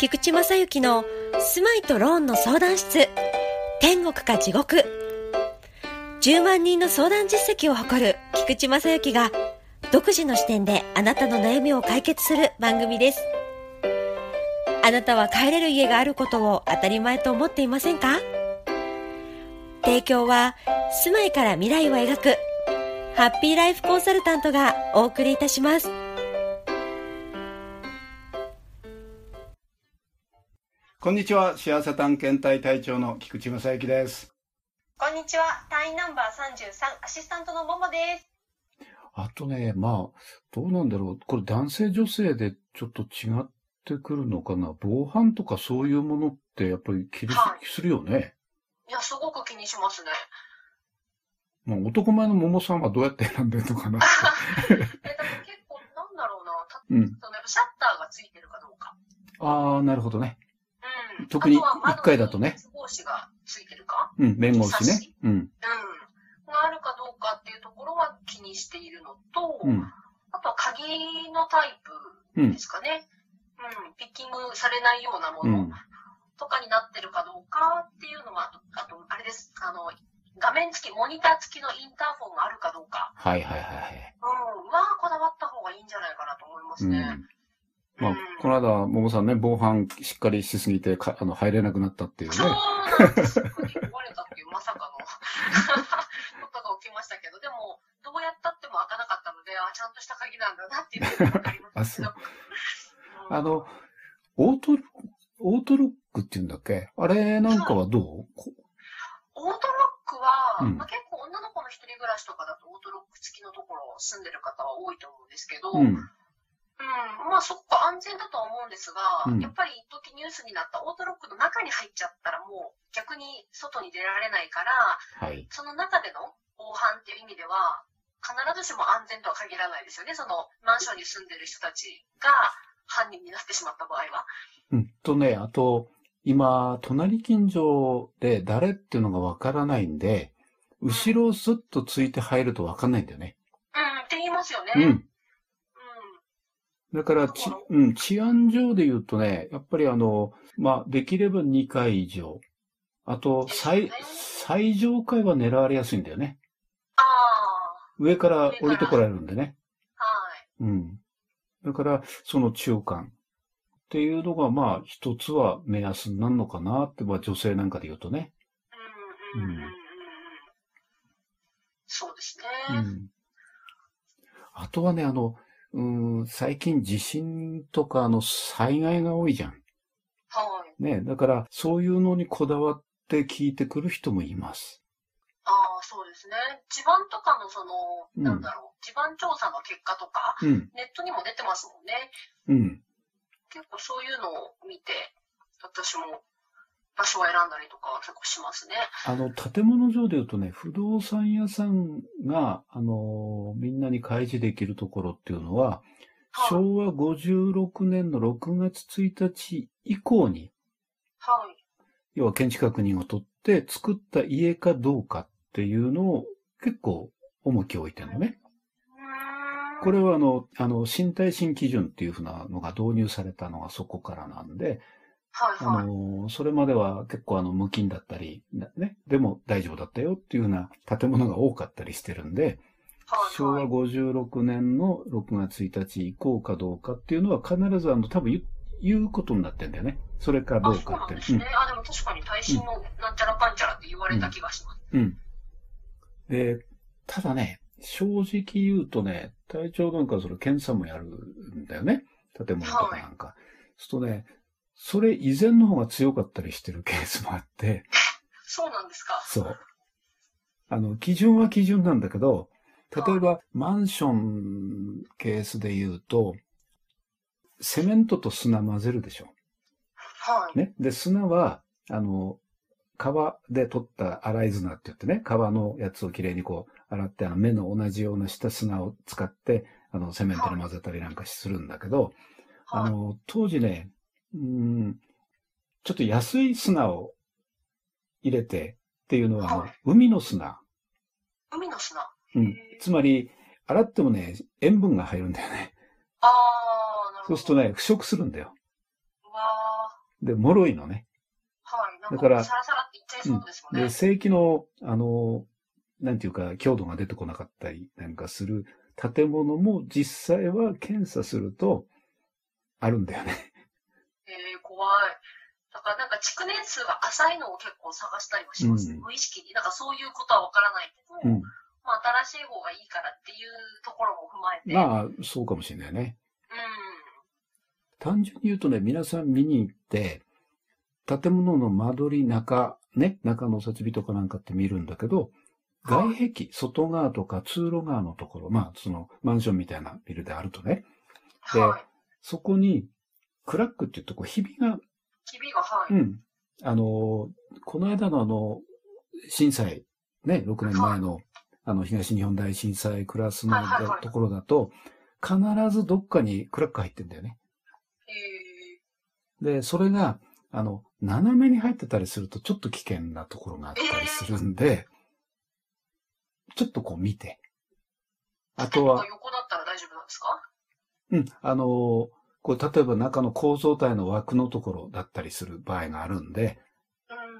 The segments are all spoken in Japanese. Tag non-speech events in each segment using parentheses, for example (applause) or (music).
菊池正幸の住まいとローンの相談室。天国か地獄。10万人の相談実績を誇る菊池正幸が独自の視点であなたの悩みを解決する番組です。あなたは帰れる家があることを当たり前と思っていませんか？提供は住まいから未来を描くハッピーライフコンサルタントがお送りいたします。こんにちは。幸せ探検隊隊長の菊池正幸です。こんにちは。隊員ナンバー33、アシスタントのももです。あとね、まあ、どうなんだろう。これ男性女性でちょっと違ってくるのかな。防犯とかそういうものってやっぱり気にするよね。いや、すごく気にしますね。まあ、男前の桃さんはどうやって選んでるのかな (laughs) え、結構、なんだろうな。うん。シャッターがついてるかどうか。ああ、なるほどね。特に1回だとね。弁護士がついてるか？うん、弁護士ね。うん。うん。があるかどうかっていうところは気にしているのと、うん、あとは鍵のタイプですかね。うん、うん、ピッキングされないようなものとかになってるかどうかっていうのは、あと、あれです。あの、画面付き、モニター付きのインターフォンがあるかどうか。はいはいはい。うん。は、こだわった方がいいんじゃないかなと思いますね。うんまあ、この間、桃さんね、防犯しっかりしすぎてか、あの、入れなくなったっていうね。そうなんです。壊れたっていう、まさかのことが起きましたけど、でも、どうやったっても開かなかったので、あ、ちゃんとした鍵なんだなっていうのが分かりました (laughs) あの、オート、オートロックっていうんだっけ？あれなんかはどう、オートロックは、うん、まあ、結構女の子の一人暮らしとかだとオートロック付きのところ住んでる方は多いと思うんですけど、うんうん、まあそこ安全だとは思うんですが、うん、やっぱり一時ニュースになったオートロックの中に入っちゃったらもう逆に外に出られないから、はい、その中での防犯っていう意味では、必ずしも安全とは限らないですよね。そのマンションに住んでる人たちが犯人になってしまった場合は。うんとね、あと、今、隣近所で誰っていうのがわからないんで、後ろをスッとついて入るとわかんないんだよね。うん、って言いますよね。うん。だからち、うん、治安上で言うとね、やっぱりあの、まあ、できれば2回以上。あと、最、最上階は狙われやすいんだよね。ああ。上から降りてこられるんでね。はい。うん。だから、その中間っていうのが、まあ、一つは目安になるのかなって、まあ、女性なんかで言うとね。うん、うん、うん。そうですね。うん。あとはね、あの、うん、最近地震とかの災害が多いじゃん。はい。ね、だからそういうのにこだわって聞いてくる人もいます。ああ、そうですね。地盤とかのその、なんだろう、地盤調査の結果とか、うん、ネットにも出てますもんね。うん。結構そういうのを見て、私も場所を選んだりとかは結構しますね。あの、建物上で言うとね、不動産屋さんが、あの、みんなに開示できるところっていうのは、はい、昭和56年の6月1日以降に、はい。要は建築確認を取って作った家かどうかっていうのを結構重きを置いてるのね。これはあの、あの、身体新基準っていうふうなのが導入されたのがそこからなんで、はいはい、あの、それまでは結構あの無菌だったり、ね、でも大丈夫だったよっていうような建物が多かったりしてるんで、昭和56年の6月1日以降かどうかっていうのは必ずあの多分言言うことになってんだよね。それかどうかって。あ、そうなんですね。うん、あ、でも確かに耐震のなんちゃらかんちゃらって言われた気がします。うん。うん、で、ただね、正直言うとね、体調なんかそれ検査もやるんだよね。建物とかなんか。はい、そうするとね、それ以前の方が強かったりしてるケースもあって。(laughs) そうなんですかそう。あの、基準は基準なんだけど、例えば、マンションケースで言うと、セメントと砂混ぜるでしょ。はい。ね。で、砂は、あの、川で取った洗い砂って言ってね、川のやつをきれいにこう洗って、あの目の同じようなした砂を使って、あの、セメントに混ぜたりなんかするんだけど、はい、あの、当時ね、うん、ちょっと安い砂を入れてっていうのは、はい、海の砂。海の砂うん。つまり、洗ってもね、塩分が入るんだよね。ああ、なるほど。そうするとね、腐食するんだよ。わあ。で、脆いのね。はい。だから、サラサラっていっちゃいそうですもんね。で、正規の、あの、なんていうか、強度が出てこなかったりなんかする建物も実際は検査すると、あるんだよね。怖い。だからなんか築年数が浅いのを結構探したりもします、うん、無意識に。なんかそういうことはわからないけど、うん、まあ新しい方がいいからっていうところも踏まえて。まあ、そうかもしれないね。うん。単純に言うとね、皆さん見に行って、建物の間取り中、ね、中の設備とかなんかって見るんだけど、外壁、外側とか通路側のところ、まあ、そのマンションみたいなビルであるとね。で、はい、そこに、クラックって言うと、こう、ひびが、ひびが、はい。うん。あの、この間のあの、震災、ね、6年前の、はい、あの、東日本大震災クラスのところだと、必ずどっかにクラック入ってんだよね。で、それが、あの、斜めに入ってたりするとちょっと危険なところがあったりするんで、ちょっとこう見て。あとは。横だったら大丈夫なんですか？うん。あの、こう、例えば中の構造体の枠のところだったりする場合があるんで、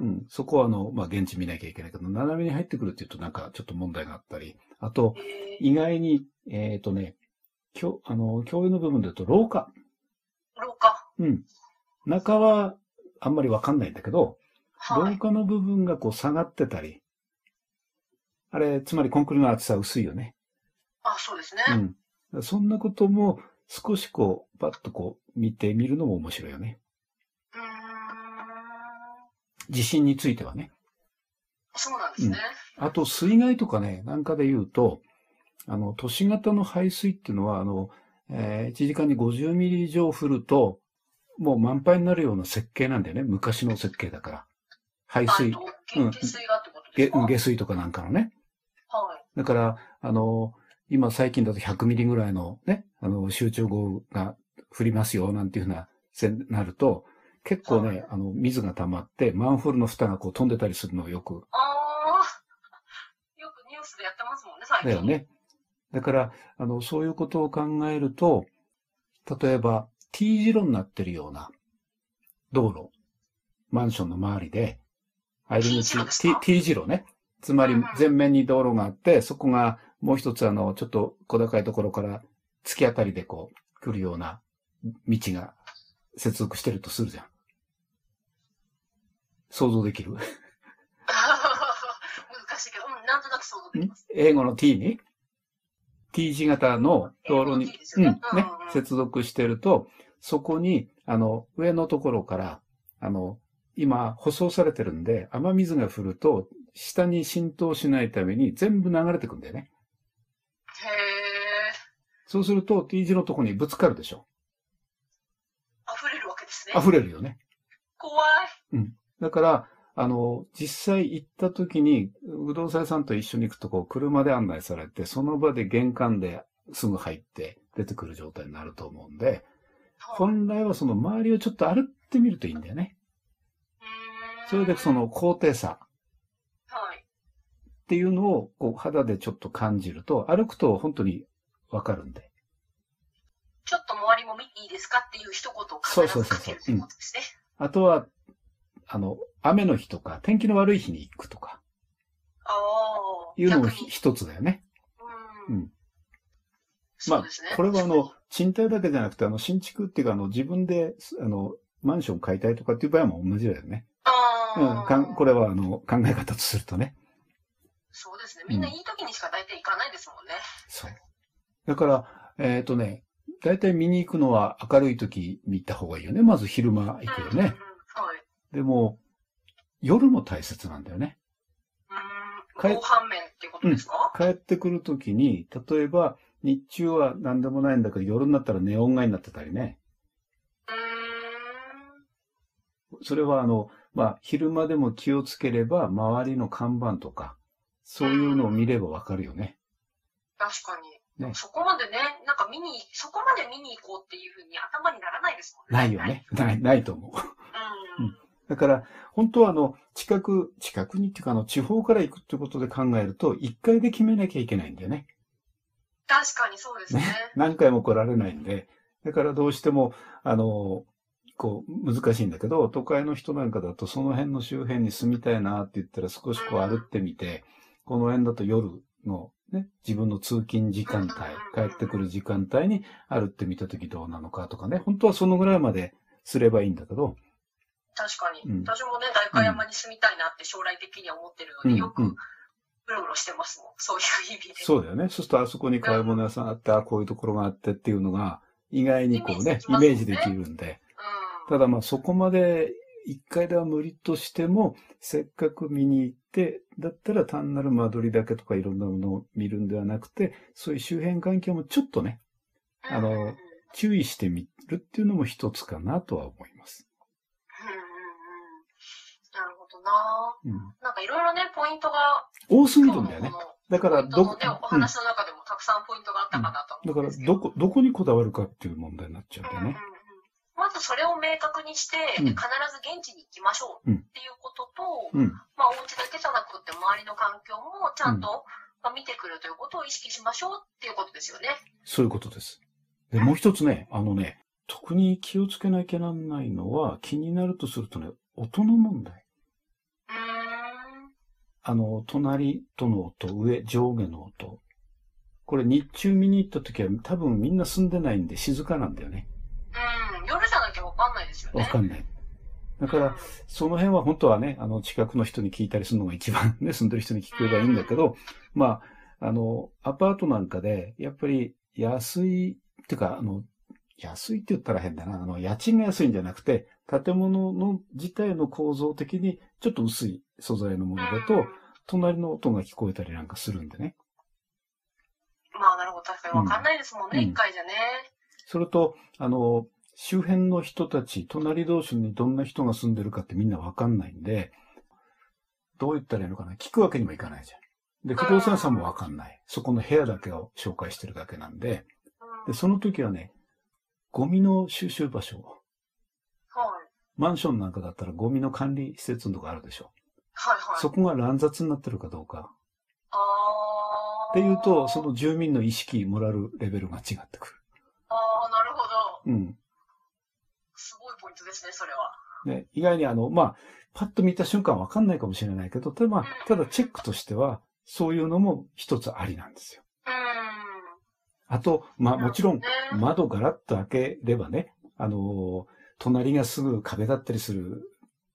うん、うん、そこはあの、まあ、現地見なきゃいけないけど、斜めに入ってくるっていうとなんかちょっと問題があったり、あと、意外に、えっ、ー、とね、教、あの、教養の部分で言うと廊下。廊下うん。中はあんまりわかんないんだけど、はい、廊下の部分がこう下がってたり、あれ、つまりコンクリの厚さ薄いよね。あ、そうですね。うん。そんなことも少しこう、パッとこう見てみるのも面白いよね。うん。地震についてはね。そうなんですね。うん、あと、水害とかね、なんかで言うと、あの、都市型の排水っていうのは、あの、えー、1時間に50ミリ以上降ると、もう満杯になるような設計なんだよね。昔の設計だから。排水。うん。下水がってことですか？下水とかなんかのね。はい。だから、あの、今最近だと100ミリぐらいのね、あの、集中豪雨が降りますよ、なんていうふうな、せなると、結構ね、はい、あの、水が溜まって、マンホールの蓋がこう飛んでたりするのをよく。ああ、よくニュースでやってますもんね、最近。だよね。だから、あの、そういうことを考えると、例えば、T 字路になってるような道路、マンションの周りで、間に T, T 字路ね。つまり前面に道路があって、そこがもう一つあの、ちょっと小高いところから突き当たりでこう、来るような道が接続してるとするじゃん。想像できる？難しいけど、うん、なんとなく想像できます。英語の t に ?t 字型の道路に、ね、うん、ね、接続してると、そこに、あの、上のところから、あの、今、舗装されてるんで、雨水が降ると、下に浸透しないために全部流れてくんだよね。そうすると T 字のとこにぶつかるでしょ。溢れるわけですね。溢れるよね。怖い。うん。だから、あの、実際行った時に、不動産屋さんと一緒に行くとこう、車で案内されて、その場で玄関ですぐ入って出てくる状態になると思うんで、本来はその周りをちょっと歩ってみるといいんだよね。それでその高低差。はい。っていうのをこう肌でちょっと感じると、歩くと本当にわかるんで。ちょっと周りも見ていいですかっていう一言を必ずかけるということですね。あとは、あの、雨の日とか、天気の悪い日に行くとか。ああ。いうのも一つだよね。うん。うん。まあ、ね、これはあの、賃貸だけじゃなくて、あの、新築っていうか、あの、自分で、あの、マンション買いたいとかっていう場合も同じだよね。ああ。うん、かん、これはあの、考え方とするとね。そうですね。みんないい時にしか大体行かないですもんね。うん、そう。だから、えっ、ー、とね、大体見に行くのは明るい時に行った方がいいよね。まず昼間行くよね。うんうんう。でも、夜も大切なんだよね。うん。後半面っていうことですか、うん、帰ってくるときに、例えば、日中は何でもないんだけど、夜になったらネオン街になってたりね。それはあの、まあ、昼間でも気をつければ、周りの看板とか、そういうのを見ればわかるよね。確かに。ね、そこまでね、なんか見に、そこまで見に行こうっていうふうに頭にならないですもんね。ないよね。ない、ないと思う。うん、うん。だから、本当はあの、近く、近くにっていうかあの、地方から行くってことで考えると、一回で決めなきゃいけないんだよね。確かにそうですね。ね何回も来られないんで、だからどうしても、あの、こう、難しいんだけど、都会の人なんかだとその辺の周辺に住みたいなって言ったら少しこう歩ってみて、この辺だと夜のね、自分の通勤時間帯、帰ってくる時間帯に歩ってみたときどうなのかとかね、本当はそのぐらいまですればいいんだけど。確かに。うん、私もね、代官山に住みたいなって将来的には思ってるので、よく、うろうろしてますもん。そういう意味で。そうだよね。そうするとあそこに買い物屋さんあって、あこういうところがあってっていうのが、意外にこうね、イメージできるんで。ただまあそこまで一回では無理としても、せっかく見に行って、だったら単なる間取りだけとかいろんなものを見るんではなくて、そういう周辺環境もちょっとね、あの、注意してみるっていうのも一つかなとは思います。なるほどな、うん、なんかいろいろね、ポイントが。多すぎるんだよね。だからどこ、ね、お話の中でもたくさんポイントがあったかなとうん、だからどこ、どこにこだわるかっていう問題になっちゃうんだよね。うんうんまずそれを明確にして、うん、必ず現地に行きましょうっていうことと、うん、まあ、お家だけじゃなくて周りの環境もちゃんと、まあ、見てくるということを意識しましょうっていうことですよね。そういうことです。で、もう一つね、あのね、特に気をつけなきゃいけないのは、気になるとするとね、音の問題。あの、隣との音、上、上下の音。これ日中見に行った時は多分みんな住んでないんで静かなんだよね。わかんない。だから、その辺は本当はね、あの、近くの人に聞いたりするのが一番ね、(laughs) 住んでる人に聞けばいいんだけど、まあ、あの、アパートなんかで、やっぱり安い、っていうか、あの、安いって言ったら変だな。あの、家賃が安いんじゃなくて、建物の自体の構造的にちょっと薄い素材のものだと、隣の音が聞こえたりなんかするんでね。まあ、なるほど。確かにわかんないですもんね、一、うん、回じゃね。それと、あの、周辺の人たち、隣同士にどんな人が住んでるかってみんなわかんないんで、どう言ったらいいのかな聞くわけにもいかないじゃん。で、不動産屋さんもわかんない。そこの部屋だけを紹介してるだけなんで、で、その時はね、ゴミの収集場所。はい。マンションなんかだったらゴミの管理施設のとこあるでしょ。はいはい。そこが乱雑になってるかどうか。ああ。っていうと、その住民の意識、モラルレベルが違ってくる。ああ、なるほど。うん。すごいポイントですね、それは。ね、意外にあの、まあ、パッと見た瞬間わかんないかもしれないけど、ただまあ、ただチェックとしては、そういうのも一つありなんですよ。うん。あと、まあもちろん、窓ガラッと開ければね、あの、隣がすぐ壁だったりする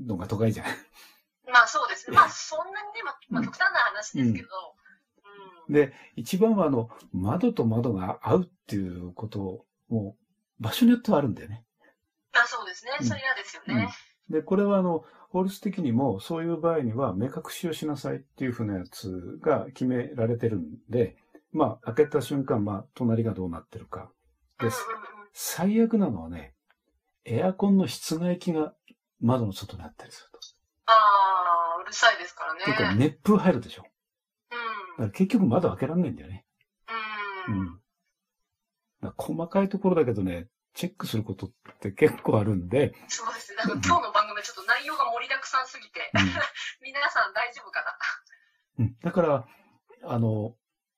のが都会じゃん。まあそうですね。まあそんなにね、まあ極端な話ですけど。うん、で、一番はあの、窓と窓が合うっていうことも、場所によってはあるんだよね。あ、そうですね。それ嫌ですよね。うん、で、これはあの、法律的にもそういう場合には目隠しをしなさいっていうふうなやつが決められてるんで、まあ、開けた瞬間、まあ、隣がどうなってるかです。最悪なのはね、エアコンの室外機が窓の外にあったりすると。ああ、うるさいですからね。結構熱風入るでしょ。うん。だから結局窓開けられないんだよね。うん。うん。細かいところだけどね、チェックすることって結構あるんで。そうですね。なんか今日の番組ちょっと内容が盛りだくさんすぎて、うん、(laughs) 皆さん大丈夫かな？うん。だから、あの、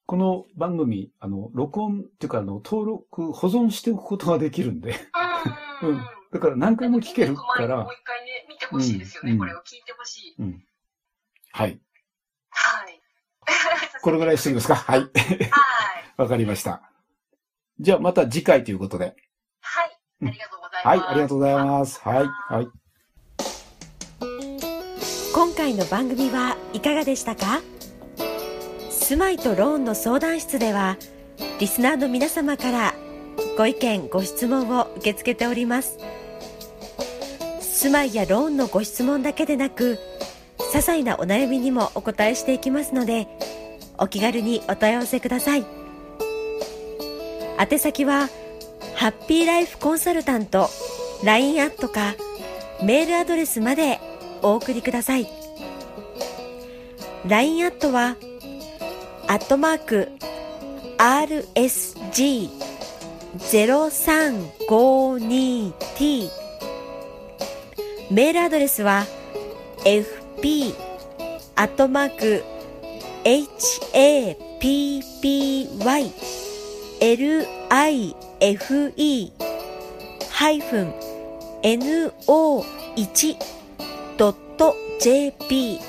この番組、あの、録音っていうか、あの、登録、保存しておくことができるんで。うん。だから何回も聞けるから。もう一回ね、見てほしいですよね、うん、これを聞いてほしい。うん。はい。はい。(laughs) これぐらいしてみますか？はい。はい。(laughs) わかりました。じゃあまた次回ということで。はい。ありがとう。はい、ありがとうございます。はい。はい。今回の番組はいかがでしたか？住まいとローンの相談室ではリスナーの皆様からご意見ご質問を受け付けております住まいやローンのご質問だけでなく些細なお悩みにもお答えしていきますのでお気軽にお問い合わせください宛先はハッピーライフコンサルタント LINE アットかメールアドレスまでお送りください。LINE アットはアットマーク RSG0352T メールアドレスは fp アットマーク happy l i fe-no1.jp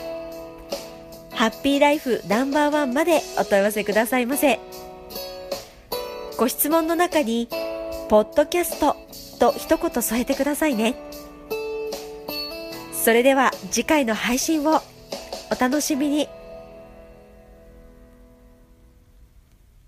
ハッピーライフナンバーワンまでお問い合わせくださいませ。ご質問の中に、ポッドキャストと一言添えてくださいね。それでは次回の配信をお楽しみに。